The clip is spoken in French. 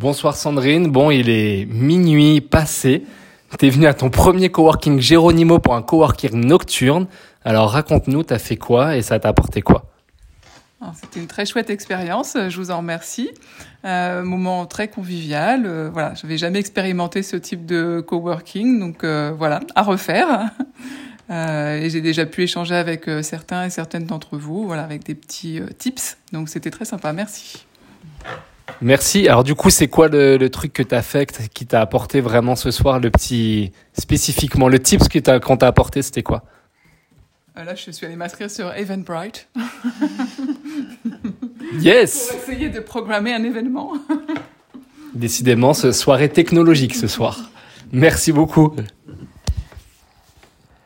Bonsoir Sandrine. Bon, il est minuit passé. T'es venu à ton premier coworking Géronimo pour un coworking nocturne. Alors raconte-nous, t'as fait quoi et ça t'a apporté quoi C'était une très chouette expérience, je vous en remercie. Euh, moment très convivial. Euh, voilà, je n'avais jamais expérimenté ce type de coworking, donc euh, voilà, à refaire. Euh, et j'ai déjà pu échanger avec certains et certaines d'entre vous, voilà, avec des petits tips. Donc c'était très sympa. Merci. Merci. Alors du coup, c'est quoi le, le, truc que tu as fait, qui t'a apporté vraiment ce soir, le petit spécifiquement le tips que qu'on t'a apporté, c'était quoi? Euh, Là, je suis allée m'inscrire sur Eventbrite. yes. Pour essayer de programmer un événement. Décidément, ce soirée technologique ce soir. Merci beaucoup.